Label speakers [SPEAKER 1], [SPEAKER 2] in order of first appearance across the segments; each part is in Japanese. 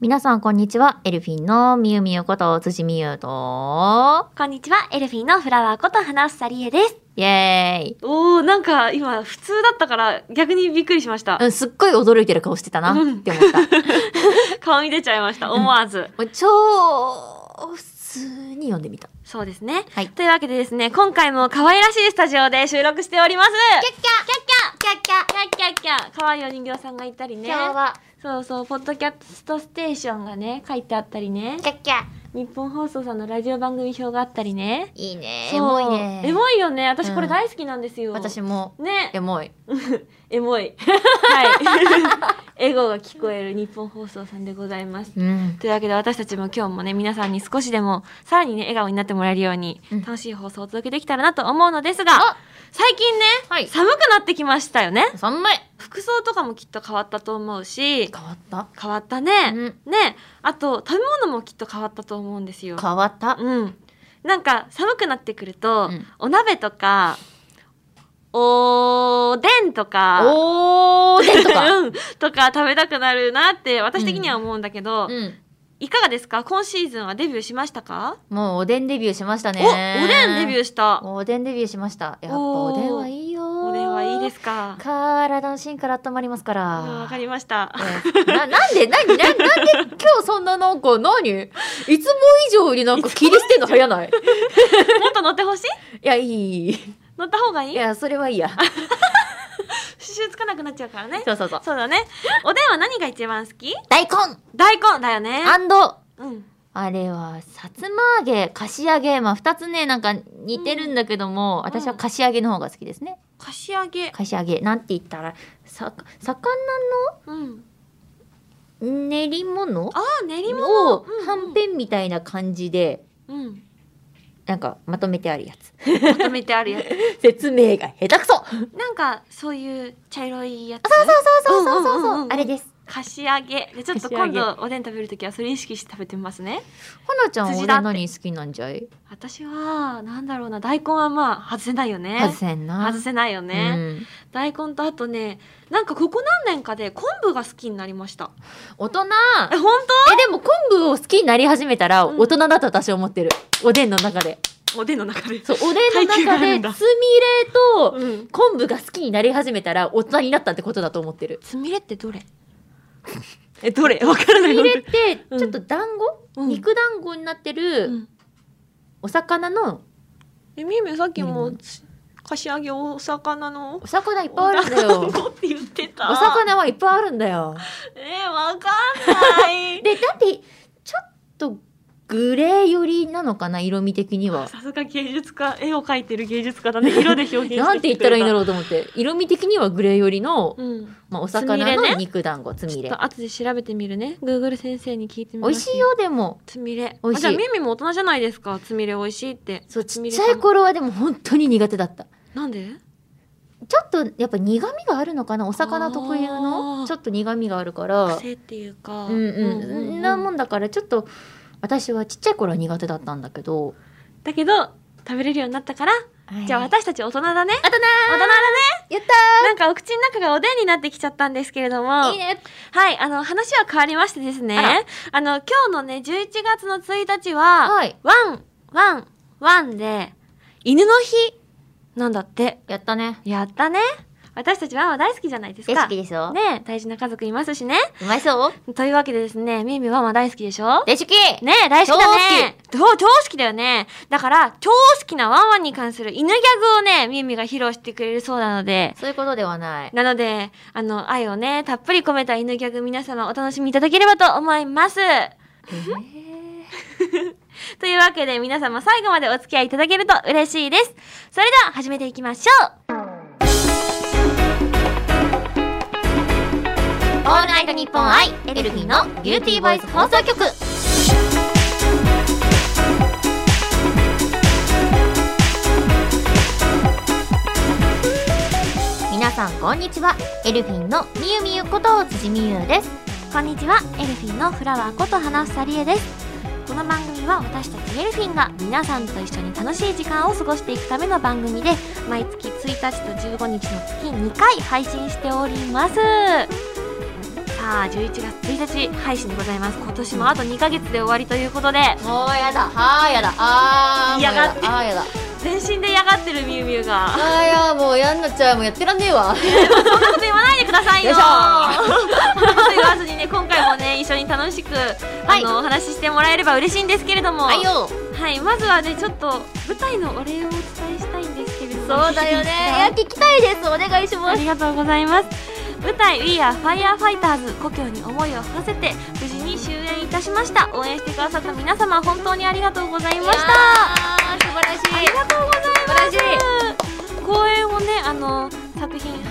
[SPEAKER 1] 皆さんこんにちは。エルフィンのみゆみゆこと辻みゆと、
[SPEAKER 2] こんにちは、エルフィンのフラワーこと花房理恵です。
[SPEAKER 1] イエーイ。
[SPEAKER 2] おー、なんか今普通だったから逆にびっくりしました
[SPEAKER 1] う。ん、すっごい驚いてる顔してたな
[SPEAKER 2] うん
[SPEAKER 1] って思った。
[SPEAKER 2] 顔に出ちゃいました、思わず。
[SPEAKER 1] もう超普通に読んでみた。
[SPEAKER 2] そうですね。
[SPEAKER 1] はい
[SPEAKER 2] というわけでですね、今回も可愛らしいスタジオで収録しております。キャッキャキャッキャキャッキャキャッキャキャ可愛いお人形さんがいたりね。
[SPEAKER 1] は、
[SPEAKER 2] そうそう、ポッドキャストステーションがね、書いてあったりね。
[SPEAKER 1] キャッキャ。
[SPEAKER 2] 日本放送さんのラジオ番組表があったりね。
[SPEAKER 1] いいね。エモいね。
[SPEAKER 2] エモいよね。私これ
[SPEAKER 1] うん
[SPEAKER 2] 大好きなんですよ。
[SPEAKER 1] 私も、
[SPEAKER 2] ね。
[SPEAKER 1] エモい。
[SPEAKER 2] エモい。はい。エゴが聞こえる日本放送さんでございます。
[SPEAKER 1] うん。
[SPEAKER 2] というわけで私たちも今日もね、皆さんに少しでも、さらにね、笑顔になってもらえるように
[SPEAKER 1] うん、
[SPEAKER 2] 楽しい放送をお届けできたらなと思うのですが、
[SPEAKER 1] あ
[SPEAKER 2] 最近ね、
[SPEAKER 1] はい
[SPEAKER 2] 寒くなってきましたよね。
[SPEAKER 1] 寒い。
[SPEAKER 2] 服装とかもきっと変わったと思うし、
[SPEAKER 1] 変わった？
[SPEAKER 2] 変わったね。
[SPEAKER 1] うん
[SPEAKER 2] ね。あと、食べ物もきっと変わったと思うんですよ。
[SPEAKER 1] 変わった？
[SPEAKER 2] うん。なんか寒くなってくると、
[SPEAKER 1] うん
[SPEAKER 2] お鍋とか、おでんとか、
[SPEAKER 1] おーでんとか。
[SPEAKER 2] うん、とか食べたくなるなって私的には思うんだけど、
[SPEAKER 1] うん。
[SPEAKER 2] いかがですか？今シーズンはデビューしましたか、
[SPEAKER 1] もうおでんデビューしましたね。
[SPEAKER 2] おおでんデビューした。
[SPEAKER 1] おでんデビューしました。やっぱ
[SPEAKER 2] お
[SPEAKER 1] でんはいいよ。
[SPEAKER 2] おでんはいいですか？
[SPEAKER 1] 体の芯から温まりますから。
[SPEAKER 2] うんわかりました。
[SPEAKER 1] えななんで何ななんで今日そんななんか何？いつも以上になんか切り捨てんの早ない？い
[SPEAKER 2] もっと乗ってほしい
[SPEAKER 1] やいい。
[SPEAKER 2] 乗った方がいい？
[SPEAKER 1] いやそれはいいや
[SPEAKER 2] 刺繍つかなくなっちゃうからね。
[SPEAKER 1] そうそうそう。
[SPEAKER 2] そうだね。おでんは何が一番好き？
[SPEAKER 1] 大根。
[SPEAKER 2] 大根だよね。
[SPEAKER 1] アンド
[SPEAKER 2] うん。
[SPEAKER 1] あれはさつま揚げかし揚げ。まあ2つねなんか似てるんだけども、
[SPEAKER 2] ん。
[SPEAKER 1] 私はかし揚げの方が好きですね。
[SPEAKER 2] かし揚げ。
[SPEAKER 1] かし揚げ。なんて言ったらさ魚
[SPEAKER 2] うん。
[SPEAKER 1] の練り物？
[SPEAKER 2] あー練り物。
[SPEAKER 1] をはんぺんみたいな感じで
[SPEAKER 2] うん、うん、
[SPEAKER 1] なんかまとめてあるやつ。
[SPEAKER 2] まとめてあるやつ。
[SPEAKER 1] 説明が下手くそ。
[SPEAKER 2] なんかそういう茶色いやつ
[SPEAKER 1] そうそうそうそうそうそう,、あれです
[SPEAKER 2] かし揚げ。でちょっと今度おでん食べるときはそれ意識して食べてみますね。
[SPEAKER 1] はなちゃんおでん何好きなんじゃい？
[SPEAKER 2] 私はなんだろうな大根はまあ外せないよね。
[SPEAKER 1] 外せんな。
[SPEAKER 2] 外せないよね、
[SPEAKER 1] うん。
[SPEAKER 2] 大根とあとねなんかここ何年かで昆布が好きになりました。
[SPEAKER 1] 大人？
[SPEAKER 2] え本
[SPEAKER 1] えでも昆布を好きになり始めたら
[SPEAKER 2] うん。
[SPEAKER 1] 大人だと私は思ってる、おでんの中で。
[SPEAKER 2] 当おでんの中で。
[SPEAKER 1] そうおでんの中でつみれと
[SPEAKER 2] うん。
[SPEAKER 1] 昆布が好きになり始めたら大人になったってことだと思ってる。
[SPEAKER 2] つみれってどれ？えどれ？わからない。
[SPEAKER 1] つみれって
[SPEAKER 2] うん。
[SPEAKER 1] ちょっと団子、
[SPEAKER 2] うん。
[SPEAKER 1] 肉団子になって
[SPEAKER 2] う
[SPEAKER 1] る
[SPEAKER 2] ん。
[SPEAKER 1] お魚の？
[SPEAKER 2] えみゆみゆさっきも
[SPEAKER 1] うん
[SPEAKER 2] かし揚げお魚の？
[SPEAKER 1] お魚いっぱいあるんだよ。
[SPEAKER 2] お団子って言ってた。
[SPEAKER 1] お魚はいっぱいあるんだよ。
[SPEAKER 2] えー、わかんない。
[SPEAKER 1] でだってちょっとグレー寄りなのかな色味的には。
[SPEAKER 2] さすが芸術家。絵を描いてる芸術家だね。色で表現して
[SPEAKER 1] なんて言ったらいいんだ
[SPEAKER 2] ろ
[SPEAKER 1] ろうと思って。色味的にはグレー寄りの、
[SPEAKER 2] う、うん、
[SPEAKER 1] まあ、お魚の肉団子つみれ。
[SPEAKER 2] ちょっと後で調べてみるね。Google 先生に聞いてみます。
[SPEAKER 1] 美味しいよでも。
[SPEAKER 2] つみれ。
[SPEAKER 1] 美味しい。
[SPEAKER 2] あじゃあミミも大人じゃないですか。つみれ美味しいって。
[SPEAKER 1] そうちっ
[SPEAKER 2] つみれ
[SPEAKER 1] ちゃい頃はでも本当に苦手だった。
[SPEAKER 2] なんで？
[SPEAKER 1] ちょっとやっぱ苦味があるのかな？お魚特有のちょっと苦味があるから。
[SPEAKER 2] 癖っていうか。
[SPEAKER 1] うんうん。なもんだからちょっと私はちっちゃい頃は苦手だったんだけど
[SPEAKER 2] だけど食べれるようになったから、じゃあ私たち大人だね。
[SPEAKER 1] あとな
[SPEAKER 2] 大人だね。
[SPEAKER 1] やった。
[SPEAKER 2] なんかお口の中がおでんになってきちゃったんですけれども。
[SPEAKER 1] いいね。
[SPEAKER 2] はいあの話は変わりましてですね。
[SPEAKER 1] あら。
[SPEAKER 2] あの今日のね11月の1日は、
[SPEAKER 1] はい。
[SPEAKER 2] ワンワンワンで犬の日なんだって。
[SPEAKER 1] やったね。
[SPEAKER 2] やったね私たちワンは大好きじゃないです
[SPEAKER 1] 大
[SPEAKER 2] か
[SPEAKER 1] 好きですよ、
[SPEAKER 2] ね大事な家族いますしね。
[SPEAKER 1] うまいそう？
[SPEAKER 2] というわけでですねミーミーワンは大好きでしょ？
[SPEAKER 1] 大好き。
[SPEAKER 2] ね大好きだね。超超好きだよね。だから超好きなワンワンに関する犬ギャグをねミーミーが披露してくれるそうなので。
[SPEAKER 1] そういうことではない。
[SPEAKER 2] なのであの愛をねたっぷり込めた犬ギャグ皆様お楽しみいただければと思います。というわけで皆様最後までお付き合いいただけると嬉しいです。それでは始めていきましょう
[SPEAKER 1] オールナイトニッポンアイエルフィンのビューティーボイス放送局。皆さんこんにちは。エルフィンのみゆみゆこと辻みゆです。
[SPEAKER 2] こんにちは。エルフィンのフラワーこと花房理恵です。この番組は私たちエルフィンが皆さんと一緒に楽しい時間を過ごしていくための番組で毎月1日と15日の月2回配信しております。ささあ11月1日配信でございます。今年もあと2ヶ月で終わりということで。
[SPEAKER 1] もうやだ。あーやだ。あーやだ。あーやだ。
[SPEAKER 2] 全身で嫌がってるみゆみゆが。
[SPEAKER 1] あーいやもうやんなっちゃう。もうやってらんねえわ。
[SPEAKER 2] そんなこと言わないでくださいよ。
[SPEAKER 1] よいしょ。
[SPEAKER 2] そんなこと言わずにね今回もね一緒に楽しく、あのお話ししてもらえれば嬉しいんですけれども。
[SPEAKER 1] はいよ。
[SPEAKER 2] はい。まずはねちょっと舞台のお礼をお伝えしたいんですけれども。
[SPEAKER 1] そうだよね。いや聞きたいです。お願いし
[SPEAKER 2] あ
[SPEAKER 1] ます。
[SPEAKER 2] りがとうございます舞台 We Are Firefighters 故郷に思いを馳せて無事に終演いたしました。応援してくださった皆様本当にありがとうございました。
[SPEAKER 1] 素晴らしい。
[SPEAKER 2] ありがとうござい
[SPEAKER 1] 素晴らしい。
[SPEAKER 2] ます公演をねあの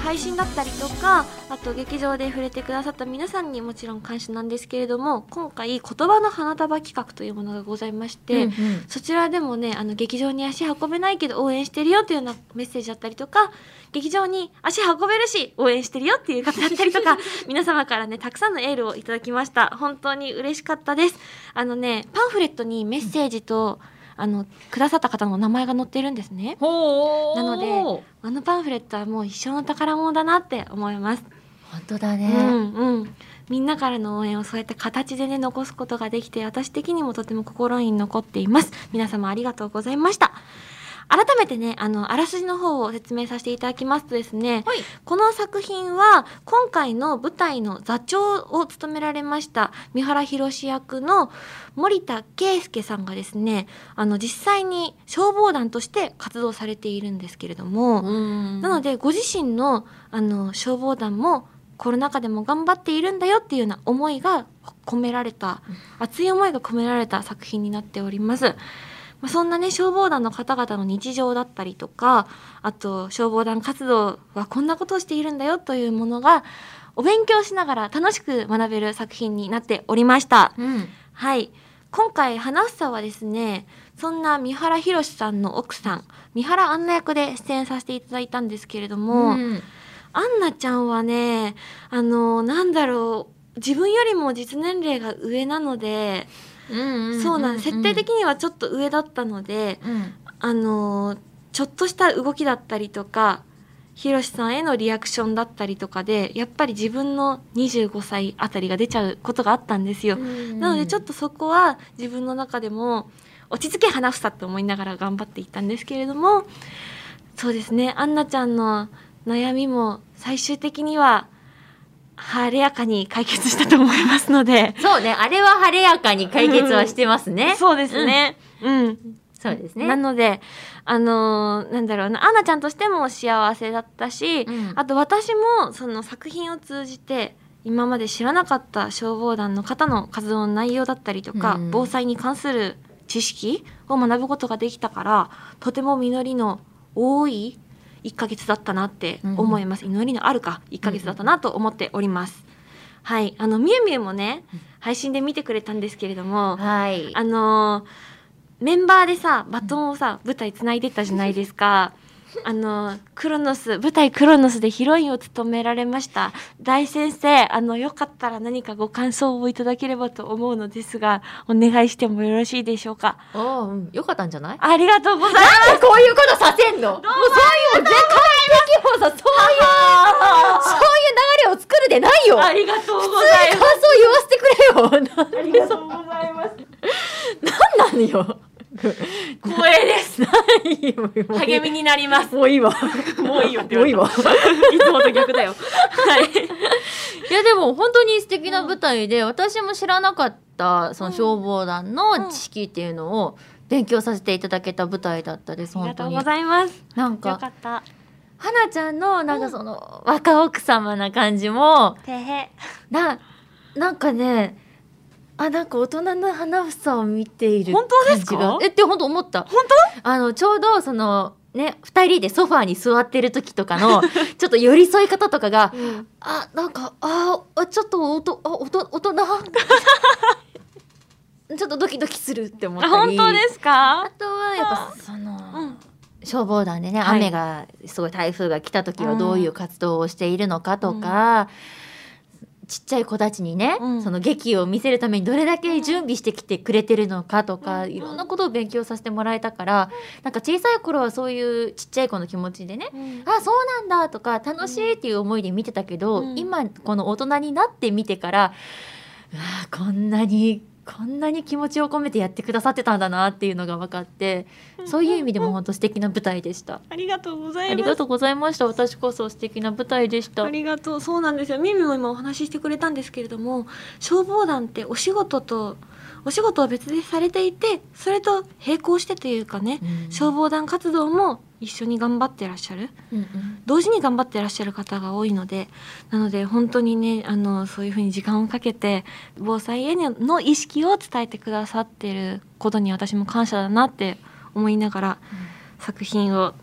[SPEAKER 2] 配信だったりとかあと劇場で触れてくださった皆さんにもちろん感謝なんですけれども今回言葉の花束企画というものがございまして、
[SPEAKER 1] うんうん。
[SPEAKER 2] そちらでもねあの劇場に足運べないけど応援してるよというようなメッセージだったりとか劇場に足運べるし応援してるよっていう方だったりとか 皆様からねたくさんのエールをいただきました。本当に嬉しかったです。あのねパンフレットにメッセージと、あのくださった方の名前が載ってるんですね。なのであのパンフレットはもう一生の宝物だなって思います。
[SPEAKER 1] 本当だ
[SPEAKER 2] うん
[SPEAKER 1] ね、
[SPEAKER 2] うん。みんなからの応援をそうやって形でね残すことができて私的にもとても心に残っています。皆様ありがとうございました改めてねあのあらすじの方を説明させていただきますとですね
[SPEAKER 1] はい
[SPEAKER 2] この作品は今回の舞台の座長を務められました三原宏役の森田圭介さんがですねあの実際に消防団として活動されているんですけれども、
[SPEAKER 1] うん
[SPEAKER 2] なのでご自身のあの消防団もコロナ禍でも頑張っているんだよっていうような思いが込められた熱い思いが込められた作品になっております。まあ、そんなね消防団の方々の日常だったりとかあと消防団活動はこんなことをしているんだよというものがお勉強しながら楽しく学べる作品になっておりました。
[SPEAKER 1] うん
[SPEAKER 2] はい。今回、花房はですね、そんな三原宏さんの奥さん、三原アンナ役で出演させていただいたんですけれども、
[SPEAKER 1] うん
[SPEAKER 2] アンナちゃんはね、あの、なんだろう、自分よりも実年齢が上なので、そうなんです。設定的にはちょっと上だったので、
[SPEAKER 1] うん
[SPEAKER 2] あの、ちょっとした動きだったりとか、ひろしさんへのリアクションだったりとかで、やっぱり自分の25歳あたりが出ちゃうことがあったんですよ。なのでちょっとそこは自分の中でも落ち着け花房って思いながら頑張っていったんですけれどもそうですねアンナちゃんの悩みも最終的には晴れやかに解決したと思いますので。
[SPEAKER 1] そうね。あれは晴れやかに解決はしてますね、
[SPEAKER 2] そうですね。うん、
[SPEAKER 1] そうですね。
[SPEAKER 2] なのであのーなんだろうな。アンナちゃんとしても幸せだったし、
[SPEAKER 1] うん。
[SPEAKER 2] あと私もその作品を通じて今まで知らなかった消防団の方の活動の内容だったりとか、
[SPEAKER 1] うん。
[SPEAKER 2] 防災に関する知識を学ぶことができたからとても実りの多い1ヶ月だったなって思います、実りのあるか1ヶ月だったなと思っております、はい。あのみゆみゆもね配信で見てくれたんですけれども、
[SPEAKER 1] はい。
[SPEAKER 2] あのーメンバーでさバトンをさ舞台つないでったじゃないですか。あのクロノス舞台クロノスでヒロインを務められました。大先生あのよかったら何かご感想をいただければと思うのですがお願いしてもよろしいでしょうか？
[SPEAKER 1] おーうん。よかったんじゃない？
[SPEAKER 2] ありがとうございます。
[SPEAKER 1] なんでこういうことさせんの？も。うそういう絶対的もさそういうそういう流れを作るでないよ。
[SPEAKER 2] ありがとうござい
[SPEAKER 1] に感想言わせてくれよ。
[SPEAKER 2] ま すありがとうございます。
[SPEAKER 1] なんなんよ
[SPEAKER 2] 光栄です。励みになります。
[SPEAKER 1] もういいわ。
[SPEAKER 2] もういいわって
[SPEAKER 1] もういいわ。
[SPEAKER 2] いつもと逆だよ。はい。
[SPEAKER 1] い。やでも本当に素敵な舞台で、私も知らなかったその消防団の知識っていうのを勉強させていただけた舞台だったです
[SPEAKER 2] ありがとうございます。
[SPEAKER 1] なん
[SPEAKER 2] よ
[SPEAKER 1] か
[SPEAKER 2] かった。
[SPEAKER 1] 花ちゃんのなんかその若奥様な感じも
[SPEAKER 2] てへ。
[SPEAKER 1] ななんかねあなんか大人の花房を見ている
[SPEAKER 2] 本当ですか？
[SPEAKER 1] えって本当思った。
[SPEAKER 2] 本
[SPEAKER 1] あのちょうどそのね二人でソファーに座ってる時とかの ちょっと寄り添い方とかが
[SPEAKER 2] うん。
[SPEAKER 1] あなんかああちょっとおとあおと大人？ちょっとドキドキするって思ったり。
[SPEAKER 2] あ本当ですか？
[SPEAKER 1] あとはやっぱその、
[SPEAKER 2] うん。
[SPEAKER 1] 消防団でね、
[SPEAKER 2] はい。
[SPEAKER 1] 雨がすごい台風が来た時はどういう活動をしているのかとか、ちっちゃい子たちにね、
[SPEAKER 2] うん。
[SPEAKER 1] その劇を見せるためにどれだけ準備してきてくれてるのかとか、
[SPEAKER 2] うん。
[SPEAKER 1] いろんなことを勉強させてもらえたからなんか小さい頃はそういうちっちゃい子の気持ちでねあそうなんだとか楽しいっていう思いで見てたけど、
[SPEAKER 2] うん。
[SPEAKER 1] 今この大人になって見てからうわーこんなにこんなに気持ちを込めてやってくださってたんだなっていうのが分かってそういう意味でも本当素敵な舞台でした。
[SPEAKER 2] ありがとうございます
[SPEAKER 1] ありがとうございました。私こそ素敵な舞台でした。
[SPEAKER 2] ありがとうそうなんですよミミも今お話ししてくれたんですけれども消防団ってお仕事とお仕事は別でされていてそれと並行してというかね
[SPEAKER 1] うん
[SPEAKER 2] 消防団活動も一緒に頑張ってらっしゃる？
[SPEAKER 1] うんうん。
[SPEAKER 2] 同時に頑張ってらっしゃる方が多いのでなので本当にねあのそういうふうに時間をかけて防災への意識を伝えてくださってることに私も感謝だなって思いながら作品を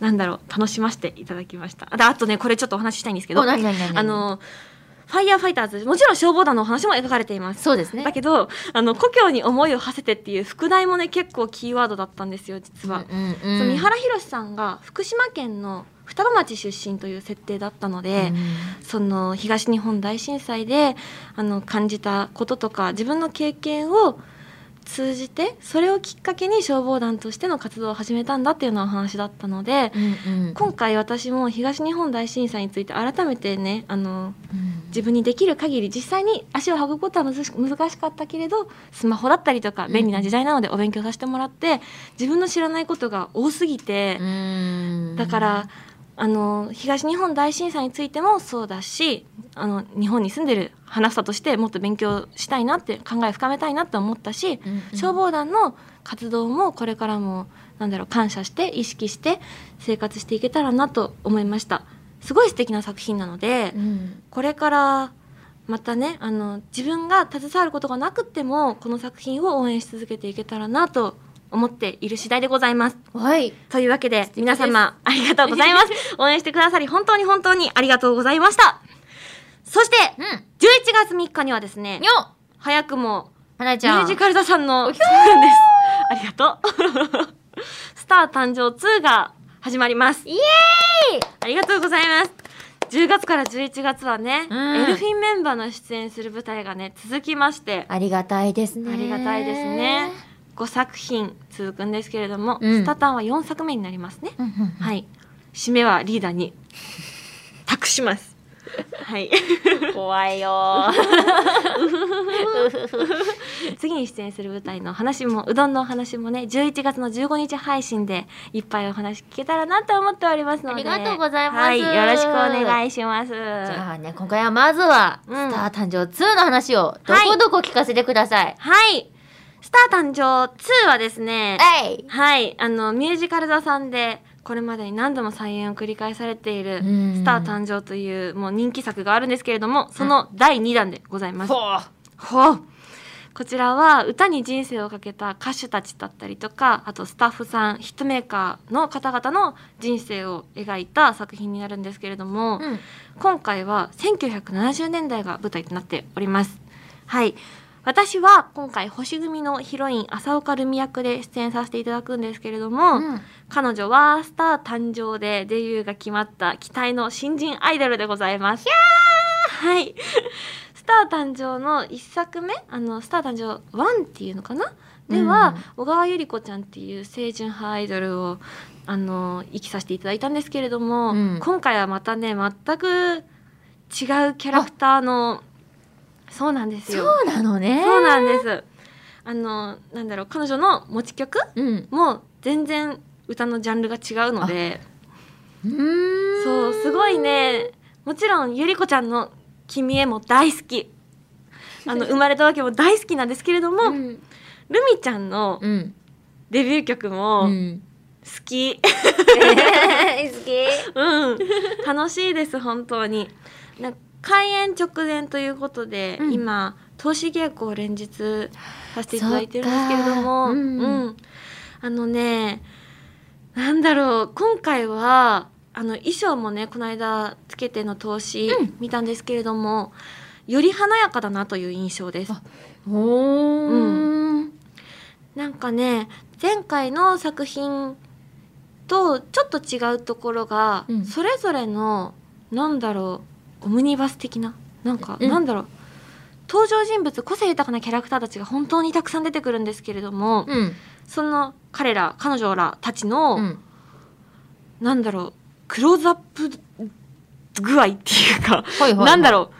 [SPEAKER 2] なんだろう楽しませていただきました。あとねこれちょっとお話ししたいんですけどあのファイヤーファイターズもちろん消防団のお話も描かれています
[SPEAKER 1] そうですね。
[SPEAKER 2] だけどあの故郷に思いを馳せてっていう副題もね結構キーワードだったんですよ実は。
[SPEAKER 1] うんうん
[SPEAKER 2] 三原宏さんが福島県の双葉町出身という設定だったので、その東日本大震災であの感じたこととか自分の経験を通じてそれをきっかけに消防団としての活動を始めたんだっていうようなお話だったので、
[SPEAKER 1] うんうん。
[SPEAKER 2] 今回私も東日本大震災について改めてねあの
[SPEAKER 1] うん。
[SPEAKER 2] 自分にできる限り実際に足を運ぶことは難しかったけれどスマホだったりとか便利な時代なのでお勉強させてもらって自分の知らないことが多すぎて
[SPEAKER 1] うん。
[SPEAKER 2] だからあの東日本大震災についてもそうだしあの日本に住んでる花房としてもっと勉強したいなって考え深めたいなって思ったし
[SPEAKER 1] うんうん。
[SPEAKER 2] 消防団の活動もこれからもなんだろう感謝して意識して生活していけたらなと思いました。すごい素敵な作品なので、
[SPEAKER 1] うん。
[SPEAKER 2] これからまたねあの自分が携わることがなくってもこの作品を応援し続けていけたらなと思っている次第でございます。
[SPEAKER 1] はい。
[SPEAKER 2] というわけで皆様ありがとうございます。応援してくださり本当に本当にありがとうございました。そして
[SPEAKER 1] うん。
[SPEAKER 2] 11月3日にはですね早くも
[SPEAKER 1] 花江ちゃん。
[SPEAKER 2] ミュージカル座さんのそうなんです。ありがとう。スター誕生2が始まります。
[SPEAKER 1] イエーイ
[SPEAKER 2] ありがとうございます。10月から11月はね、
[SPEAKER 1] うん
[SPEAKER 2] エルフィンメンバーの出演する舞台がね続きまして
[SPEAKER 1] ありがたいですね。
[SPEAKER 2] ありがたいですね。5作品続くんですけれども、
[SPEAKER 1] うん
[SPEAKER 2] スタタンは4作目になりますね。
[SPEAKER 1] うんうんうん。
[SPEAKER 2] はい。締めはリーダーに 託します。はい。
[SPEAKER 1] 怖いよ
[SPEAKER 2] 次に出演する舞台の話もうどんのお話もね11月の15日配信でいっぱいお話聞けたらなと思っておりますので
[SPEAKER 1] ありがとうございます
[SPEAKER 2] はい、よろしくお願いします
[SPEAKER 1] じゃあね、今回はまずは、
[SPEAKER 2] うん
[SPEAKER 1] スター誕生2の話を、どこどこ聞かせてください。
[SPEAKER 2] はいスター誕生2はですねはい。あのミュージカル座さんでこれまでに何度も再演を繰り返されている
[SPEAKER 1] うん。
[SPEAKER 2] スター誕生というもう人気作があるんですけれどもその第2弾でございます。
[SPEAKER 1] ほ
[SPEAKER 2] ほう。こちらは歌に人生をかけた歌手たちだったりとかあとスタッフさんヒットメーカーの方々の人生を描いた作品になるんですけれども、
[SPEAKER 1] うん。
[SPEAKER 2] 今回は1970年代が舞台となっております。はい私は今回星組のヒロイン浅岡ルミ役で出演させていただくんですけれども、
[SPEAKER 1] うん。
[SPEAKER 2] 彼女はスター誕生でデビューが決まった期待の新人アイドルでございます。はい。スター誕生の1作目、あの、スター誕生1っていうのかな？では、小川百合子ちゃんっていう清純派アイドルを、あの、生きさせていただいたんですけれども、
[SPEAKER 1] うん。
[SPEAKER 2] 今回はまたね、全く違うキャラクターの、そうなんです
[SPEAKER 1] そ
[SPEAKER 2] よ。
[SPEAKER 1] うなのね。
[SPEAKER 2] そうなんです。あの、なんだろう、彼女の持ち曲
[SPEAKER 1] うん。
[SPEAKER 2] もう全然歌のジャンルが違うので
[SPEAKER 1] うーん。
[SPEAKER 2] そうすごいねもちろんゆり子ちゃんの「君へ」も大好きあの 生まれたわけも大好きなんですけれども、
[SPEAKER 1] うん。
[SPEAKER 2] ルミちゃんの
[SPEAKER 1] うん。
[SPEAKER 2] デビュー曲
[SPEAKER 1] う
[SPEAKER 2] も
[SPEAKER 1] ん。
[SPEAKER 2] 好き、
[SPEAKER 1] 好き。
[SPEAKER 2] うん、楽しいです本当にな開演直前ということで、
[SPEAKER 1] うん。
[SPEAKER 2] 今投資稽古を連日させていただいてるんですけれども、
[SPEAKER 1] うん。
[SPEAKER 2] うん。あのねなんだろう今回はあの衣装もねこの間つけての投資
[SPEAKER 1] うん。
[SPEAKER 2] 見たんですけれども、より華やかだなという印象です。
[SPEAKER 1] あおー。
[SPEAKER 2] なんかね前回の作品とちょっと違うところが、
[SPEAKER 1] うん。
[SPEAKER 2] それぞれのなんだろうオムニバス的な？なんか、
[SPEAKER 1] うん。
[SPEAKER 2] なんだろう。登場人物個性豊かなキャラクターたちが本当にたくさん出てくるんですけれども、
[SPEAKER 1] うん。
[SPEAKER 2] その彼ら彼女らたちの、
[SPEAKER 1] うん。
[SPEAKER 2] なんだろうクローズアップ具合っていうか、
[SPEAKER 1] はいはいはい。
[SPEAKER 2] なんだろう。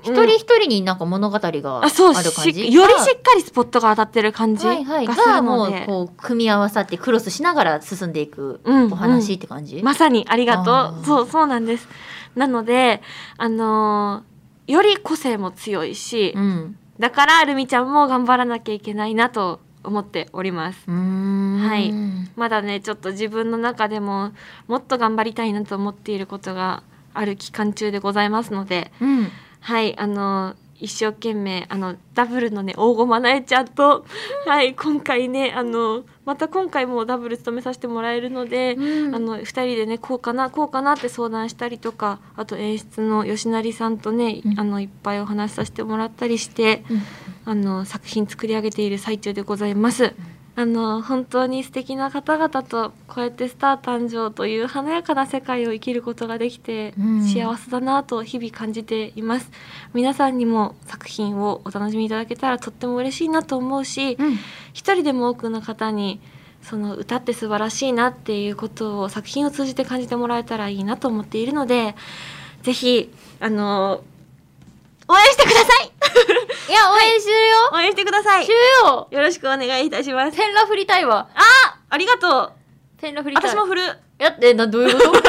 [SPEAKER 1] 一人一人になんか物語がある
[SPEAKER 2] あそう
[SPEAKER 1] 感じ？
[SPEAKER 2] しよりしっかりスポットが当たってる感じ
[SPEAKER 1] はいはい。
[SPEAKER 2] がする
[SPEAKER 1] がもう
[SPEAKER 2] ので、
[SPEAKER 1] こう組み合わさってクロスしながら進んでいく
[SPEAKER 2] うん
[SPEAKER 1] お話って感じ、
[SPEAKER 2] まさにありがとう。そうそうなんですなのであのーより個性も強いし、
[SPEAKER 1] うん。
[SPEAKER 2] だからルミちゃんも頑張らなきゃいけないなと思っております。はい。まだねちょっと自分の中でももっと頑張りたいなと思っていることがある期間中でございますので
[SPEAKER 1] うん。
[SPEAKER 2] はいあの一生懸命あのダブルのね大駒なえちゃん。とはい今回ねあのまた今回もダブル務めさせてもらえるので、
[SPEAKER 1] うん。
[SPEAKER 2] あの2人でねこうかなこうかなって相談したりとかあと演出の吉成さんとね、
[SPEAKER 1] うん。
[SPEAKER 2] あのいっぱいお話しさせてもらったりして、
[SPEAKER 1] うん。
[SPEAKER 2] あの作品作り上げている最中でございます。あの本当に素敵な方々とこうやってスター誕生という華やかな世界を生きることができて
[SPEAKER 1] うん。
[SPEAKER 2] 幸せだなと日々感じています。皆さんにも作品をお楽しみいただけたらとっても嬉しいなと思うし、
[SPEAKER 1] うん。
[SPEAKER 2] 一人でも多くの方にその歌って素晴らしいなっていうことを作品を通じて感じてもらえたらいいなと思っているのでぜひあの応援してください
[SPEAKER 1] いや応援してるよ、
[SPEAKER 2] 応援してください。
[SPEAKER 1] してるよ
[SPEAKER 2] よろしくお願いいたします。
[SPEAKER 1] ペンラ振りたいわ。
[SPEAKER 2] あありがとう。
[SPEAKER 1] ペンラ振りたい。
[SPEAKER 2] 私も振る。
[SPEAKER 1] やってなどういうこと？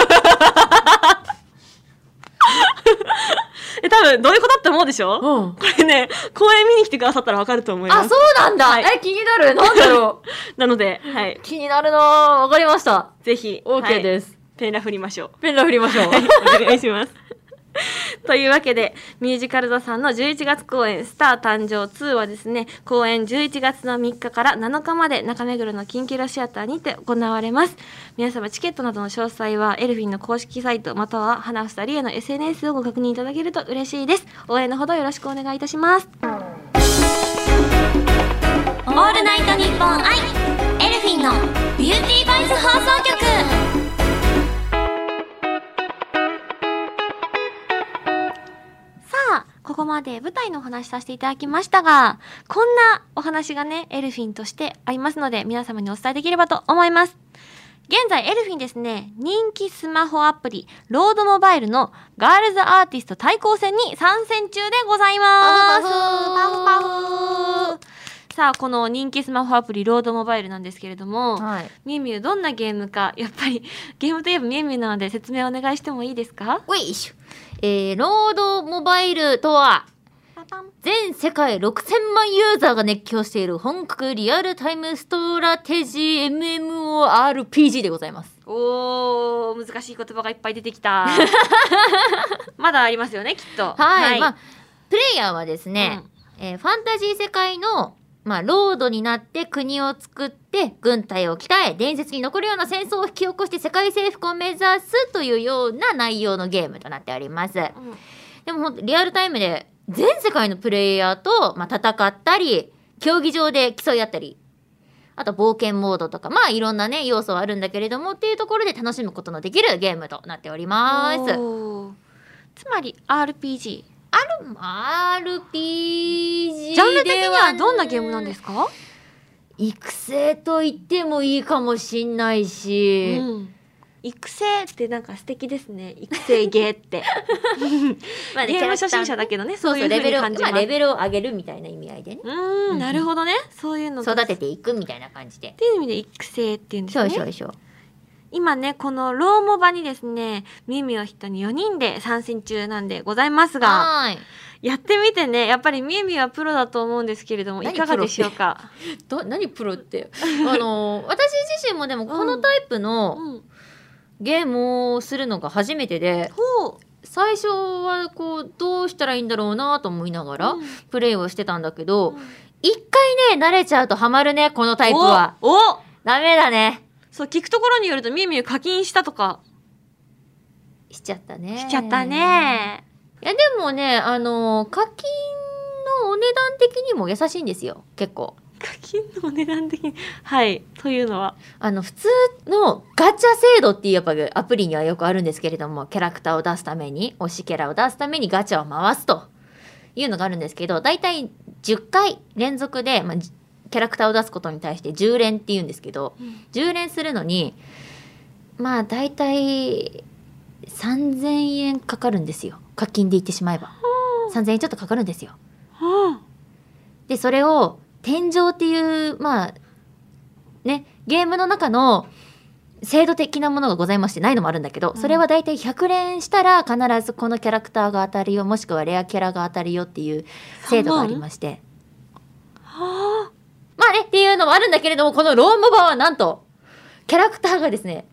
[SPEAKER 2] え多分どういうことって思うでしょ？
[SPEAKER 1] うん。
[SPEAKER 2] これね公演見に来てくださったらわかると思います。
[SPEAKER 1] あそうなんだ、
[SPEAKER 2] はい。
[SPEAKER 1] え気になる。なんだろう？
[SPEAKER 2] なのではい。
[SPEAKER 1] 気になるな。ぁわかりました。
[SPEAKER 2] ぜひ
[SPEAKER 1] OK です、
[SPEAKER 2] すペンラ振りましょう。
[SPEAKER 1] ペンラ振りましょう。
[SPEAKER 2] お願いします。というわけでミュージカル座さんの11月公演「スター誕生2」はですね公演11月の3日から7日まで中目黒のキンキラシアターにて行われます。皆様チケットなどの詳細はエルフィンの公式サイトまたは花房理恵の SNS をご確認いただけると嬉しいです。応援のほどよろしくお願いいたします。オールナイトニッポンアイエルフィンのビューティーボイス放送局。ここまで舞台のお話しさせていただきましたが、こんなお話がね、エルフィンとしてありますので、皆様にお伝えできればと思います。現在、エルフィンですね、人気スマホアプリ、ローズモバイルのガールズアーティスト対抗戦に参戦中でございます。
[SPEAKER 1] パフパフ
[SPEAKER 2] パフパフさあ、この人気スマホアプリ、ロードモバイルなんですけれども、
[SPEAKER 1] はい
[SPEAKER 2] みゆみゆどんなゲームか、やっぱりゲームといえばみゆみゆなので説明お願いしてもいいですか？
[SPEAKER 1] おいしょえー、ロードモバイルとは全世界6000万ユーザーが熱狂している本格リアルタイムストラテジー MMORPG でございます。
[SPEAKER 2] おー難しい言葉がいっぱい出てきた。まだありますよねきっと。
[SPEAKER 1] はい、まあ、プレイヤーはですね、えーファンタジー世界の、まあ、ロードになって国を作って軍隊を鍛え伝説に残るような戦争を引き起こして世界征服を目指すというような内容のゲームとなっております。
[SPEAKER 2] うん
[SPEAKER 1] でも本当リアルタイムで全世界のプレイヤーと、まあ、戦ったり競技場で競い合ったりあと冒険モードとかまあいろんなね要素はあるんだけれどもっていうところで楽しむことのできるゲームとなっております。
[SPEAKER 2] つまり RPG ジ
[SPEAKER 1] RPG
[SPEAKER 2] ャンル的にはどんなゲームなんですか、
[SPEAKER 1] 育成と言ってもいいかもしんないし、
[SPEAKER 2] うん。育成ってなんか素敵ですね。育成ゲーって。
[SPEAKER 1] まあね
[SPEAKER 2] ゲーム初心者だけどね
[SPEAKER 1] そう
[SPEAKER 2] そう
[SPEAKER 1] レベルを、
[SPEAKER 2] ま
[SPEAKER 1] あ、レベルを上げるみたいな意味合いでね。
[SPEAKER 2] うーんなるほどね。そういうのが
[SPEAKER 1] 育てていくみたいな感じで。
[SPEAKER 2] っていう意味で育成っていうんです
[SPEAKER 1] そう
[SPEAKER 2] ね
[SPEAKER 1] そうそう
[SPEAKER 2] 今ねこのローモバにですねミミを筆頭に4人で参戦中なんでございますがやってみてねやっぱりミミはプロだと思うんですけれどもい
[SPEAKER 1] 何
[SPEAKER 2] かがでしょうか？
[SPEAKER 1] ど何プロって？あの 私自身もでもこのタイプの
[SPEAKER 2] うん。
[SPEAKER 1] ゲームをするのが初めてで
[SPEAKER 2] ほう。
[SPEAKER 1] 最初はこうどうしたらいいんだろうなと思いながら
[SPEAKER 2] うん。
[SPEAKER 1] プレイをしてたんだけど
[SPEAKER 2] うん。
[SPEAKER 1] 一回ね慣れちゃうとハマるねこのタイプは。
[SPEAKER 2] おお。
[SPEAKER 1] ダメだね
[SPEAKER 2] そう聞くところによるとミミ課金したとか。
[SPEAKER 1] しちゃったね。
[SPEAKER 2] しちゃったね。
[SPEAKER 1] いやでもねあの課金のお値段的にも優しいんですよ。結構。
[SPEAKER 2] 課金金のお値段的に？はいというのは？
[SPEAKER 1] あの普通のガチャ制度っていうやっぱアプリにはよくあるんですけれどもキャラクターを出すために推しキャラを出すためにガチャを回すというのがあるんですけど大体10回連続で、まあ、じキャラクターを出すことに対して10連っていうんですけど10連するのにまあ大体3000円かかるんですよ。課金で言ってしまえば。3000円ちょっとかかるんですよ。
[SPEAKER 2] は
[SPEAKER 1] でそれを天井っていうまあねゲームの中の制度的なものがございましてないのもあるんだけど、
[SPEAKER 2] うん。
[SPEAKER 1] それはだいたい100連したら必ずこのキャラクターが当たるよもしくはレアキャラが当たるよっていう制度がありまして。
[SPEAKER 2] あ
[SPEAKER 1] まあねっていうのもあるんだけれどもこのロームバはなんとキャラクターがですね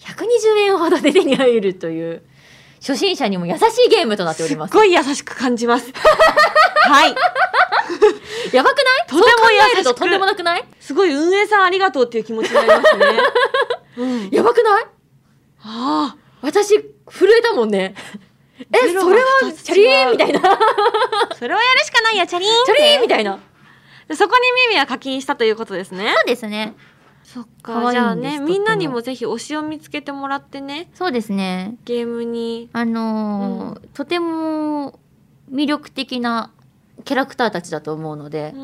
[SPEAKER 1] 120円ほどで手に入るという初心者にも優しいゲームとなっております。
[SPEAKER 2] ごい優しく感じます。はい。
[SPEAKER 1] やばくない？
[SPEAKER 2] とても優しく。
[SPEAKER 1] るととんでもなくない？
[SPEAKER 2] すごい運営さんありがとうっていう気持ちになりますね。うん。
[SPEAKER 1] やばくない？
[SPEAKER 2] あ
[SPEAKER 1] 私震えたもんね。えそれはチャリーンみたいな。チ
[SPEAKER 2] あそれをやるしかないやチャリーン
[SPEAKER 1] ャリーンみたいな
[SPEAKER 2] でそこにミミは課金したということですね。
[SPEAKER 1] そうですね。
[SPEAKER 2] そっか。じゃあねみんなにもぜひ推しを見つけてもらってね。
[SPEAKER 1] そうですね。
[SPEAKER 2] ゲームに。
[SPEAKER 1] あのーとても魅力的なキャラクターたちだと思うので、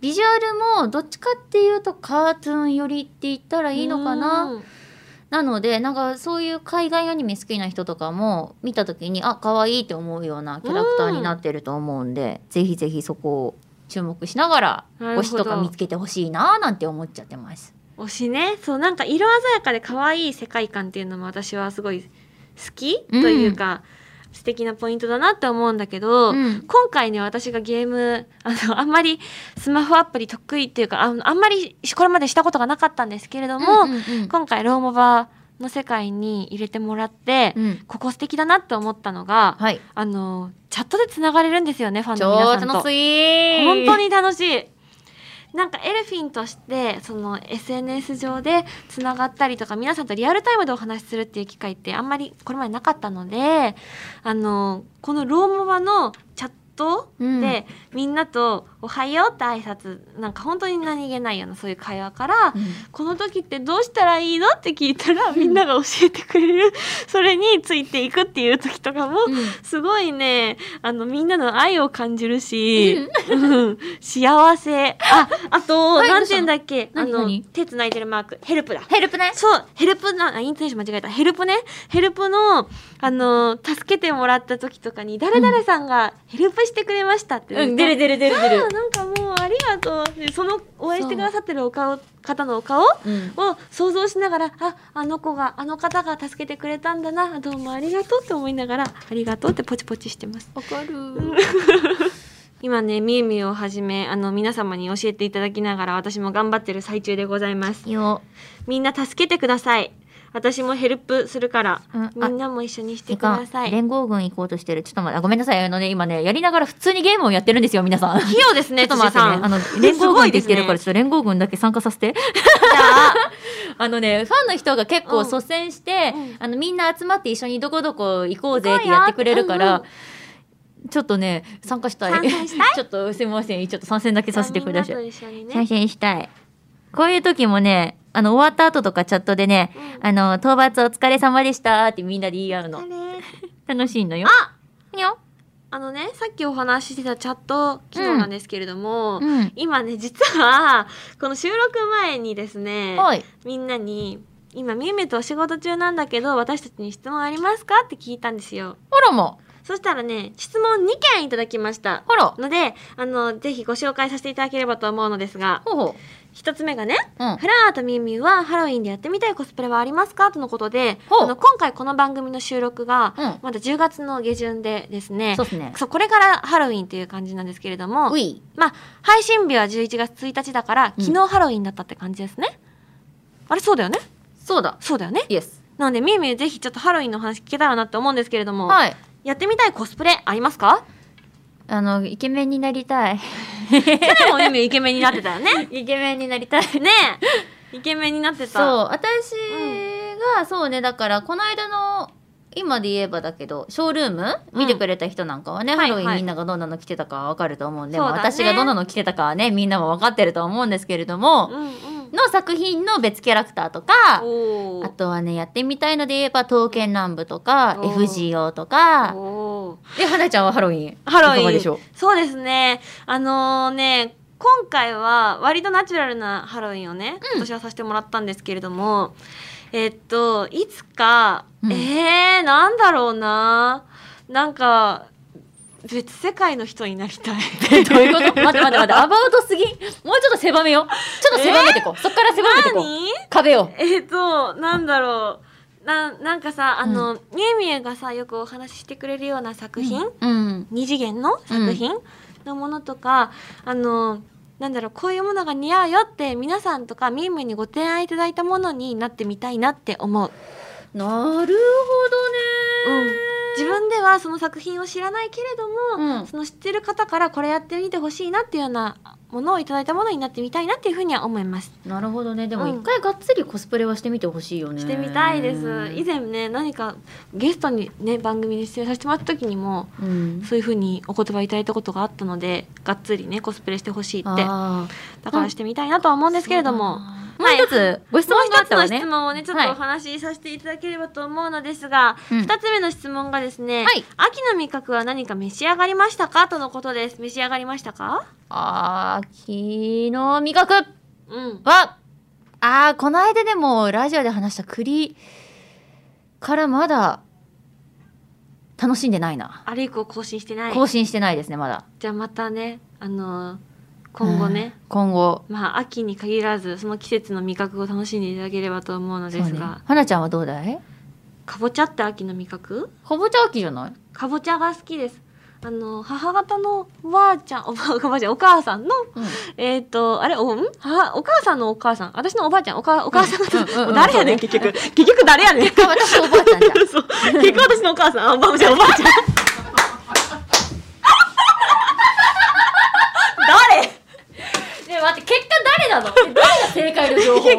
[SPEAKER 1] ビジュアルもどっちかっていうとカートゥーン寄りって言ったらいいのかな、
[SPEAKER 2] うん。
[SPEAKER 1] なのでなんかそういう海外アニメ好きな人とかも見た時にあ可愛いって思うようなキャラクターになってると思うんで、ぜひぜひそこを注目しながら推しとか見つけてほしいななんて思っちゃってます。
[SPEAKER 2] 推しね。そうなんか色鮮やかで可愛い世界観っていうのも私はすごい好きというか、素敵なポイントだなって思うんだけど、
[SPEAKER 1] うん。
[SPEAKER 2] 今回ね私がゲームあのあんまりスマホアプリ得意っていうかあのあんまりこれまでしたことがなかったんですけれども、
[SPEAKER 1] うんうんうん。
[SPEAKER 2] 今回ローモバの世界に入れてもらって、
[SPEAKER 1] うん。
[SPEAKER 2] ここ素敵だなって思ったのが、
[SPEAKER 1] はい。
[SPEAKER 2] あのチャットでつながれるんですよねファンの
[SPEAKER 1] 超
[SPEAKER 2] 皆さんと。本当に楽しい。なんかエルフィンとしてその SNS 上でつながったりとか皆さんとリアルタイムでお話しするっていう機会ってあんまりこれまでなかったのであのこのローモバのチャット
[SPEAKER 1] うん。
[SPEAKER 2] で、みんなと「おはよう」って挨拶。なんか本当に何気ないようなそういう会話から
[SPEAKER 1] うん
[SPEAKER 2] この時ってどうしたらいいの？って聞いたらみんなが教えてくれる。それについていくっていう時とかも
[SPEAKER 1] うん。
[SPEAKER 2] すごいねあのみんなの愛を感じるし、うん、幸せ。ああと、
[SPEAKER 1] はい
[SPEAKER 2] なんて言うんだっけ？あの
[SPEAKER 1] 何？何
[SPEAKER 2] 手つないでるマーク。ヘルプだ。
[SPEAKER 1] ヘルプね。
[SPEAKER 2] そう。ヘルプなあイントネーション間違えた。ヘルプね。ヘルプのあの助けてもらった時とかに誰々さんがヘルプしてくれましたって。
[SPEAKER 1] 出る出る出る出る
[SPEAKER 2] なんかもうありがとう。でその応援してくださってるお顔方のお顔
[SPEAKER 1] うん。
[SPEAKER 2] を想像しながらああの子があの方が助けてくれたんだなどうもありがとうって思いながらありがとうってポチポチしてます。
[SPEAKER 1] わかる。
[SPEAKER 2] 今ねみゆみゆをはじめあの皆様に教えていただきながら私も頑張ってる最中でございます。
[SPEAKER 1] よ。
[SPEAKER 2] みんな助けてください私もヘルプするから、みんなも一緒にしてください。
[SPEAKER 1] 連合軍行こうとしてる。ちょっと待ってあごめんなさい。あのね今ねやりながら普通にゲームをやってるんですよ皆さん。ちょ
[SPEAKER 2] 器用ですね
[SPEAKER 1] っと待ってねあの連合軍って言ってるから
[SPEAKER 2] す
[SPEAKER 1] ちょっと連合軍だけ参加させて。
[SPEAKER 2] あ
[SPEAKER 1] あのねファンの人が結構
[SPEAKER 2] うん。
[SPEAKER 1] 率先して、
[SPEAKER 2] うん。
[SPEAKER 1] あのみんな集まって一緒にどこどこ行こうぜってやってくれるから、
[SPEAKER 2] うん
[SPEAKER 1] ちょっとね参加したい。
[SPEAKER 2] 参戦したい？
[SPEAKER 1] ちょっとすみません。ちょっと参戦だけさせてください。参戦したい。こういう時もねあの終わった後とかチャットでね、
[SPEAKER 2] うん。
[SPEAKER 1] あの討伐お疲れ様でしたってみんなで言い合うの。楽しいのよ。
[SPEAKER 2] あ
[SPEAKER 1] にょ
[SPEAKER 2] あのねさっきお話ししてたチャット機能なんですけれども、
[SPEAKER 1] うん。
[SPEAKER 2] 今ね実はこの収録前にですね
[SPEAKER 1] はい。
[SPEAKER 2] みんなに「今みゆみゆとお仕事中なんだけど私たちに質問ありますか?」って聞いたんですよ。
[SPEAKER 1] あらも
[SPEAKER 2] そしたらね質問2件いただきました。のであのぜひご紹介させていただければと思うのですが
[SPEAKER 1] ほうほ
[SPEAKER 2] 一つ目がね
[SPEAKER 1] ううん。
[SPEAKER 2] フラーとみゆみゆはハロウィンでやってみたいコスプレはありますか？とのことで
[SPEAKER 1] ほう。
[SPEAKER 2] あの今回この番組の収録が
[SPEAKER 1] うん。
[SPEAKER 2] まだ10月の下旬でですね。
[SPEAKER 1] そうっすね。
[SPEAKER 2] そうこれからハロウィンという感じなんですけれども
[SPEAKER 1] うい。
[SPEAKER 2] まあ配信日は11月1日だから
[SPEAKER 1] うん。
[SPEAKER 2] 昨日ハロウィンだったって感じですね、あれそうだよね？
[SPEAKER 1] そうだ。
[SPEAKER 2] そうだよね？
[SPEAKER 1] イエス
[SPEAKER 2] なのでみゆみゆぜひちょっとハロウィンの話聞けたらなって思うんですけれども、
[SPEAKER 1] はい。
[SPEAKER 2] やってみたいコスプレありますか？
[SPEAKER 1] あのイケメンになりたい。
[SPEAKER 2] もイケメンになってたよね。
[SPEAKER 1] イケメンになりたい。
[SPEAKER 2] ね。えイケメンになってた。
[SPEAKER 1] そう。私が、そうねだからこの間の今で言えばだけどショールーム？見てくれた人なんかはね、
[SPEAKER 2] うん
[SPEAKER 1] ハロウィ
[SPEAKER 2] はいはい
[SPEAKER 1] ンみんながどんなの着てたかわかると思うんで、
[SPEAKER 2] ね。
[SPEAKER 1] まあ私がどんなの着てたかはねみんなも分かってると思うんですけれども、
[SPEAKER 2] うんうん。
[SPEAKER 1] の作品の別キャラクターとかあとはねやってみたいので言えば刀剣乱舞とか FGO とかで花ちゃんはハロウィン？
[SPEAKER 2] ハロウィン。
[SPEAKER 1] でしょう？
[SPEAKER 2] そうですね。あのーね今回は割とナチュラルなハロウィンをね、今年はさせてもらったんですけれどもえっといつか、
[SPEAKER 1] うん。
[SPEAKER 2] えー、なんだろうな。なんか別世界の人になりたい。
[SPEAKER 1] どういうこと？待って待って待って。アバウトすぎ？もうちょっと狭めよちょっと狭めてこう、そっから狭めてこう。
[SPEAKER 2] 何？
[SPEAKER 1] 壁を。
[SPEAKER 2] えっ、となんだろうななんかさあの、みえみえがさよくお話ししてくれるような作品、
[SPEAKER 1] うん。
[SPEAKER 2] 二次元の作品？のものとか、あのなんだろうこういうものが似合うよって皆さんとかみーみーにご提案いただいたものになってみたいなって思う、
[SPEAKER 1] なるほどね。
[SPEAKER 2] うん、自分ではその作品を知らないけれども、
[SPEAKER 1] うん。
[SPEAKER 2] その知ってる方からこれやってみてほしいなっていうようなものをいただいたものになってみたいなっていうふうには思います。
[SPEAKER 1] なるほどね。でも
[SPEAKER 2] うん。
[SPEAKER 1] 一回がっつりコスプレはしてみてほしいよね。
[SPEAKER 2] してみたいです。以前ね何かゲストにね番組に出演させてもらった時にも
[SPEAKER 1] うん。
[SPEAKER 2] そういうふうにお言葉いただいたことがあったのでがっつりねコスプレしてほしいって。
[SPEAKER 1] あ
[SPEAKER 2] だからしてみたいなとは思うんですけれども、
[SPEAKER 1] ーもう一つご質
[SPEAKER 2] もう
[SPEAKER 1] 問があったわね。
[SPEAKER 2] 一つの質問をねちょっとお話しさせていただければと思うのですが、
[SPEAKER 1] うん。
[SPEAKER 2] 二つ目の質問がですね、
[SPEAKER 1] はい。
[SPEAKER 2] 秋の味覚は何か召し上がりましたか？とのことです。召し上がりましたか？
[SPEAKER 1] 秋の味覚。
[SPEAKER 2] うん。
[SPEAKER 1] はあーこの間でもラジオで話した栗からまだ楽しんでないな。
[SPEAKER 2] あれ以降更新してない。
[SPEAKER 1] 更新してないですねまだ。
[SPEAKER 2] じゃあまたねあのー今後ね、
[SPEAKER 1] うん。今後。
[SPEAKER 2] まあ秋に限らずその季節の味覚を楽しんでいただければと思うのですが、
[SPEAKER 1] 花ちゃんはどうだい？
[SPEAKER 2] かぼちゃって秋の味覚？
[SPEAKER 1] かぼちゃ秋じゃない？
[SPEAKER 2] かぼちゃが好きです。あの母方のおばあちゃんおばあちゃんお母さんの
[SPEAKER 1] うん。
[SPEAKER 2] えっ、とあれおん？母お母さんのお母さん？私のおばあちゃん？おかお母さん
[SPEAKER 1] うん
[SPEAKER 2] 誰やねん結局。結局誰やねん？
[SPEAKER 1] 結果私おばあちゃん
[SPEAKER 2] 結局私のお母さん？あおばあちゃんおばあちゃん誰
[SPEAKER 1] ねえ待って結果誰なの誰が正解の情報？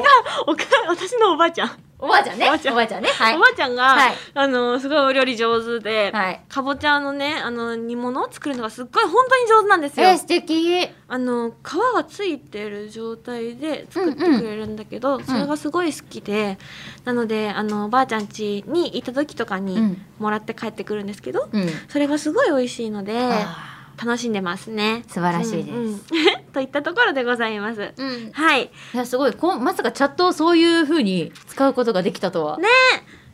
[SPEAKER 2] おか私のおばあちゃん。
[SPEAKER 1] おばあちゃんね？
[SPEAKER 2] おばあちゃん。
[SPEAKER 1] ね？はい。
[SPEAKER 2] おばあちゃんが、
[SPEAKER 1] はい。
[SPEAKER 2] あのすごいお料理上手で、
[SPEAKER 1] はい。
[SPEAKER 2] かぼちゃのねあの煮物を作るのがすっごい本当に上手なんですよ。
[SPEAKER 1] えー、素敵。
[SPEAKER 2] あの皮がついてる状態で作ってくれるんだけど、それがすごい好きで、なのであのばあちゃん家に行った時とかに
[SPEAKER 1] うん。
[SPEAKER 2] もらって帰ってくるんですけど、
[SPEAKER 1] うん。
[SPEAKER 2] それがすごい美味しいので
[SPEAKER 1] あ
[SPEAKER 2] 楽しんでますね。
[SPEAKER 1] 素晴らしいです。
[SPEAKER 2] うんうん。といったところでございます。
[SPEAKER 1] ーうん。
[SPEAKER 2] はい。
[SPEAKER 1] いやすごい。こうまさかチャットをそういう風に使うことができたとは。
[SPEAKER 2] ね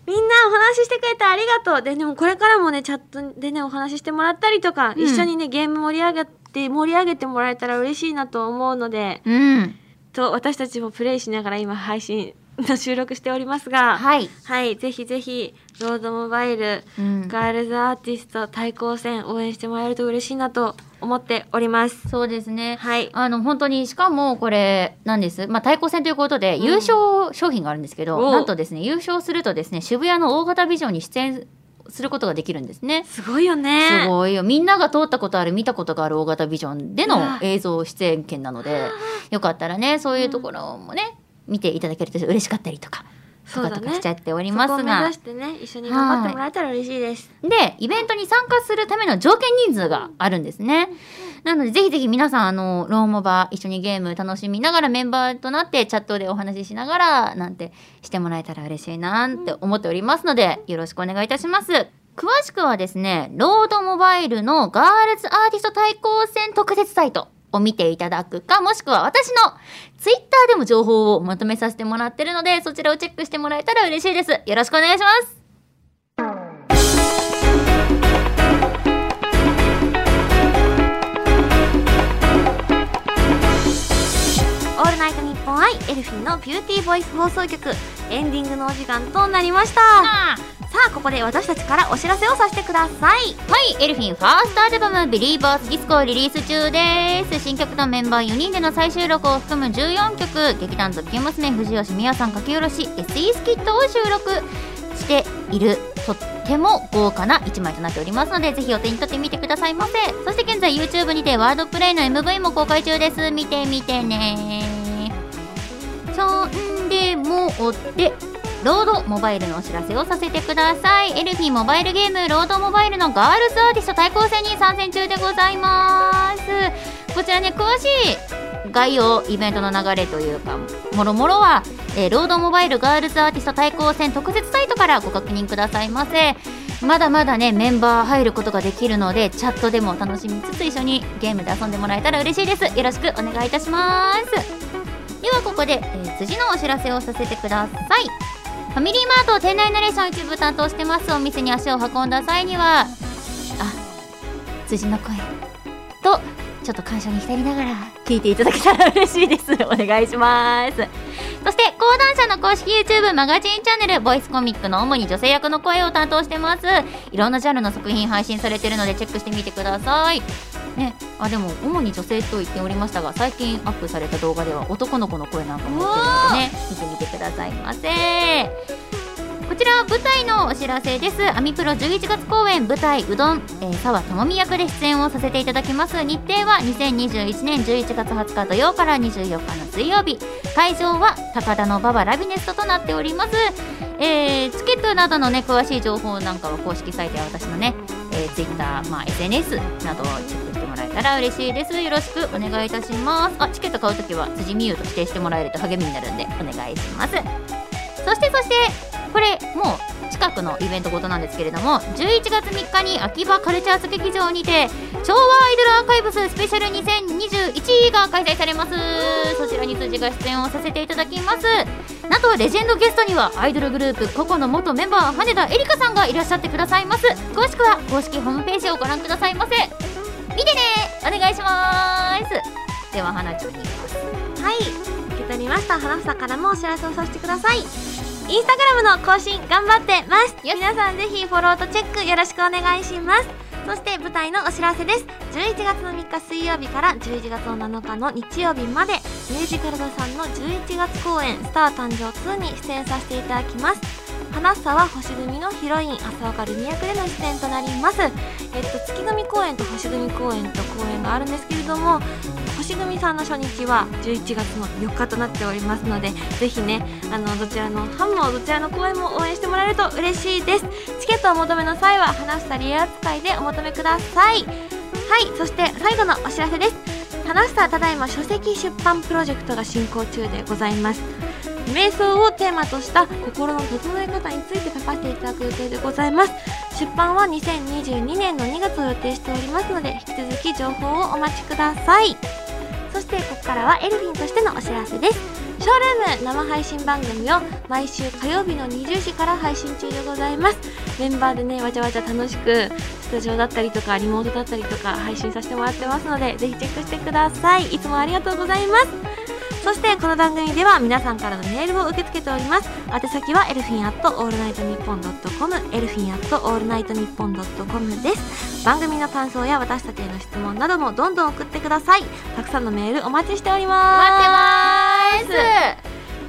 [SPEAKER 2] みんなお話ししてくれてありがとう。で、でもこれからもね、チャットでね、お話ししてもらったりとか、
[SPEAKER 1] うん。
[SPEAKER 2] 一緒にね、ゲーム盛り上げて、盛り上げてもらえたら嬉しいなと思うので、
[SPEAKER 1] うん。
[SPEAKER 2] と、私たちもプレイしながら今配信の 収録しておりますが、
[SPEAKER 1] はい、
[SPEAKER 2] はい、ぜひぜひ、ロードモバイル、
[SPEAKER 1] うん、
[SPEAKER 2] ガールズアーティスト対抗戦応援してもらえると嬉しいなと思っております。
[SPEAKER 1] そうですね。
[SPEAKER 2] はい。
[SPEAKER 1] あの本当にしかもこれなんです、まあ、対抗戦ということで
[SPEAKER 2] うん。
[SPEAKER 1] 優勝商品があるんですけど、
[SPEAKER 2] おう
[SPEAKER 1] なんとですね優勝するとですね渋谷の大型ビジョンに出演することができるんですね。
[SPEAKER 2] すごいよね。
[SPEAKER 1] すごいよ。みんなが通ったことある見たことがある大型ビジョンでの映像出演権なのでよかったらねそういうところもね、見ていただけると嬉しかったりとか
[SPEAKER 2] そうだね
[SPEAKER 1] とかとかしち。ゃっており
[SPEAKER 2] そ
[SPEAKER 1] ますが
[SPEAKER 2] こを目指してね、一緒に頑張ってもらえたら嬉しいです。
[SPEAKER 1] でイベントに参加するための条件人数があるんですね。なのでぜひぜひ皆さんあのローモバ一緒にゲーム楽しみながらメンバーとなってチャットでお話ししながらなんてしてもらえたら嬉しいなって思っておりますのでよろしくお願いいたします。詳しくはですねロードモバイルのガールズアーティスト対抗戦特設サイトを見ていただくかもしくは私のツイッターでも情報をまとめさせてもらってるのでそちらをチェックしてもらえたら嬉しいです。よろしくお願いします。
[SPEAKER 2] オールナイトニッポンアイエルフィンのビューティーボイス放送局。エンディングのお時間となりました。さあここで私たちからお知らせをさせてください。
[SPEAKER 1] はい、エルフィンファーストアルバム「ビリーバーズディスコをリリース中です。新曲とメンバー4人での再収録を含む14曲。劇団特急娘藤吉美也さん書き下ろし SE スキットを収録しているとっても豪華な1枚となっておりますのでぜひお手に取ってみてくださいませ。そして現在 YouTube にてワードプレイの MV も公開中です。見てみてねそんでもってロロードモバイルのお知らせをさせてください。エルフィモバイルゲームロードモバイルのガールズアーティスト対抗戦に参戦中でございます。こちらね詳しい概要イベントの流れというかもろもろは、えー、ロードモバイルガールズアーティスト対抗戦特設サイトからご確認くださいませ。まだまだねメンバー入ることができるのでチャットでも楽しみつつ一緒にゲームで遊んでもらえたら嬉しいです。よろしくお願いいたします。ではここで、えー、辻のお知らせをさせてください。ファミリーマート店内ナレーション一部担当してますお店に足を運んだ際にはあ辻の声とちょっと感謝に浸りながら聞いていただけたら嬉しいです。お願いします。そして講談社の公式 YouTube マガジンチャンネルボイスコミックの主に女性役の声を担当してます。いろんなジャンルの作品配信されてるのでチェックしてみてください。ね、あでも主に女性と言っておりましたが最近アップされた動画では男の子の声なんかも言ってるのでね見てみてくださいませ。こちら舞台のお知らせです。アミプロ11月公演舞台うどん、えー、沢智美役で出演をさせていただきます。日程は2021年11月20日土曜から24日の水曜日。会場は高田の馬場ラビネストとなっております、えー、チケットなどのね詳しい情報なんかは公式サイトや私のね、えー、Twitter、まあ、SNS などをチェックたら嬉しいです。よろしくお願いいたします。あチケット買うときは辻美優と指定してもらえると励みになるんでお願いします。そしてそしてこれもう近くのイベントごとなんですけれども11月3日に秋葉カルチャーズ劇場にて昭和アイドルアーカイブススペシャル2021が開催されます。そちらに辻が出演をさせていただきます。なんとレジェンドゲストにはアイドルグループココの元メンバー羽田絵里香さんがいらっしゃってくださいます。詳しくは公式ホームページをご覧くださいませ。見てね。お願いします。では花ちゃんに
[SPEAKER 2] はい。受け取りました。花房からもお知らせをさせてください。インスタグラムの更新頑張ってます。皆さんぜひフォローとチェックよろしくお願いします。そして舞台のお知らせです。11月の3日水曜日から11月の7日の日曜日まで。ミュージカル座さんの11月公演「スター誕生2」に出演させていただきます花沢星組のヒロイン浅岡ルミ役での出演となります。えっと月組公演と星組公演と公演があるんですけれども星組さんの初日は11月の4日となっておりますのでぜひねあのどちらのファンもどちらの公演も応援してもらえると嬉しいです。チケットをお求めの際は花房リエ扱いでお求めください。はいそして最後のお知らせです。花房ただいま書籍出版プロジェクトが進行中でございます。瞑想をテーマとした心の整え方について書かせていただく予定でございます。出版は2022年の2月を予定しておりますので引き続き情報をお待ちください。そしてここからはエルフィンとしてのお知らせです。ショールーム生配信番組を毎週火曜日の20時から配信中でございます。メンバーでねわちゃわちゃ楽しくスタジオだったりとかリモートだったりとか配信させてもらってますのでぜひチェックしてください。いつもありがとうございます。そしてこの番組では皆さんからのメールを受け付けております。宛先はエルフィンアットオールナイトニッポンドットコムエルフィンアットオールナイトニッポンドットコムです。番組の感想や私たちへの質問などもどんどん送ってください。たくさんのメールお待ちしております。
[SPEAKER 1] 待ってま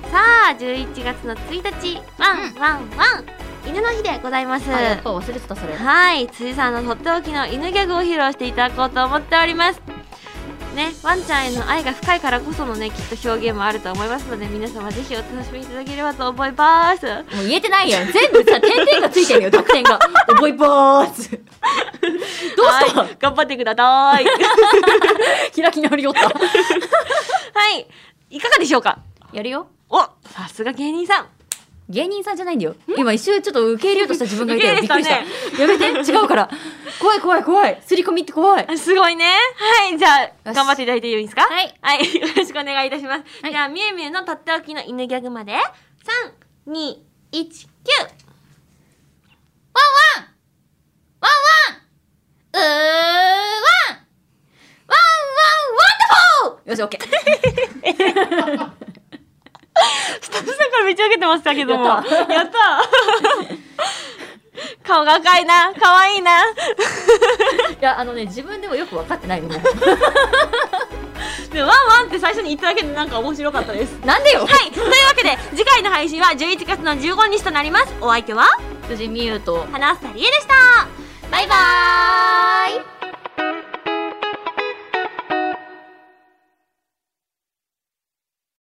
[SPEAKER 1] す。
[SPEAKER 2] さあ11月の1日。ワン、ワンワン。犬の日でございます。
[SPEAKER 1] あやっぱ忘れてたそれ。
[SPEAKER 2] はい辻さんのとっておきの犬ギャグを披露していただこうと思っておりますね。ワンちゃんへの愛が深いからこそのねきっと表現もあると思いますので皆様ぜひお楽しみいただければと思います。も
[SPEAKER 1] う言えてないやん。全部さ点々がついてるよ得点が。覚えばーす。どうした、
[SPEAKER 2] はい、頑張ってください。
[SPEAKER 1] 開き直りよった。
[SPEAKER 2] はいいかがでしょうか？
[SPEAKER 1] やるよ。
[SPEAKER 2] おさすが芸人さん
[SPEAKER 1] 芸人さんじゃないんだよ。今一瞬ちょっと受け入れようとした自分がいたよびっくりした。やめて。違うから。怖い怖い怖い。すり込みって怖い。
[SPEAKER 2] すごいね。はいじゃあ頑張っていただいていいですか？
[SPEAKER 1] はい。
[SPEAKER 2] はい。よろしくお願いいたします、はい、じゃあみゆみゆのとっておきの犬ギャグまで。3 2 1 9ワンワン。
[SPEAKER 1] ワンワン。うーワンワンワンワン。ワンダフォー。よしオッケー
[SPEAKER 2] スタッフさんからめっちゃ受けてましたけども。やった 顔が赤いな。可愛いな。い
[SPEAKER 1] や、あのね、自分でもよく分かってないのも。
[SPEAKER 2] でワンワンって最初に言っただけでなんか面白かったです。
[SPEAKER 1] なんでよ。
[SPEAKER 2] はい。というわけで、次回の配信は11月の15日となります。お相手は？
[SPEAKER 1] 辻美優と
[SPEAKER 2] 花房理恵でした。バイバーイ